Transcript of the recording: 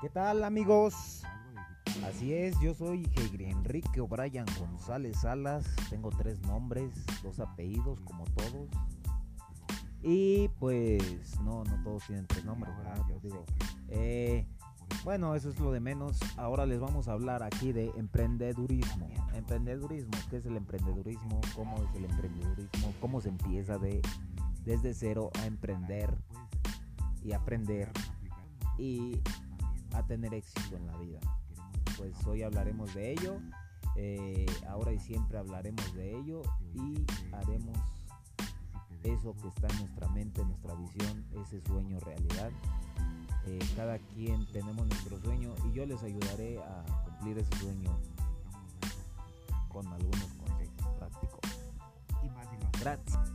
¿Qué tal amigos? Así es, yo soy Enrique O'Brien González Salas, tengo tres nombres, dos apellidos como todos. Y pues no, no todos tienen tres nombres, ¿verdad? Pues digo, eh, bueno, eso es lo de menos. Ahora les vamos a hablar aquí de emprendedurismo. Emprendedurismo, ¿qué es el emprendedurismo? ¿Cómo es el emprendedurismo? ¿Cómo se empieza de desde cero a emprender y aprender y a tener éxito en la vida? Pues hoy hablaremos de ello. Eh, ahora y siempre hablaremos de ello y haremos eso que está en nuestra mente, nuestra visión, ese sueño realidad. Eh, cada quien tenemos nuestro sueño y yo les ayudaré a cumplir ese sueño con algunos consejos prácticos. Gracias.